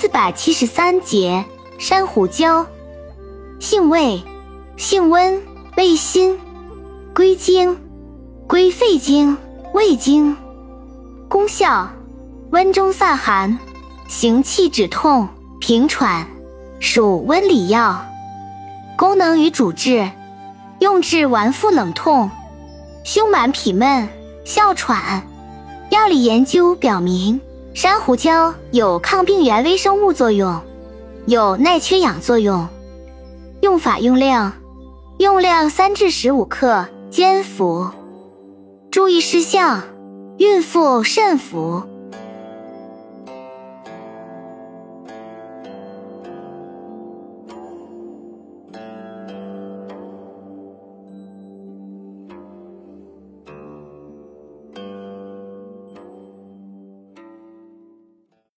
四百七十三节山胡椒，性味性温，味辛，归经归肺经、胃经。功效温中散寒，行气止痛，平喘，属温里药。功能与主治用治脘腹冷痛、胸满痞闷、哮喘。药理研究表明。珊瑚胶有抗病原微生物作用，有耐缺氧作用。用法用量：用量三至十五克，煎服。注意事项：孕妇慎服。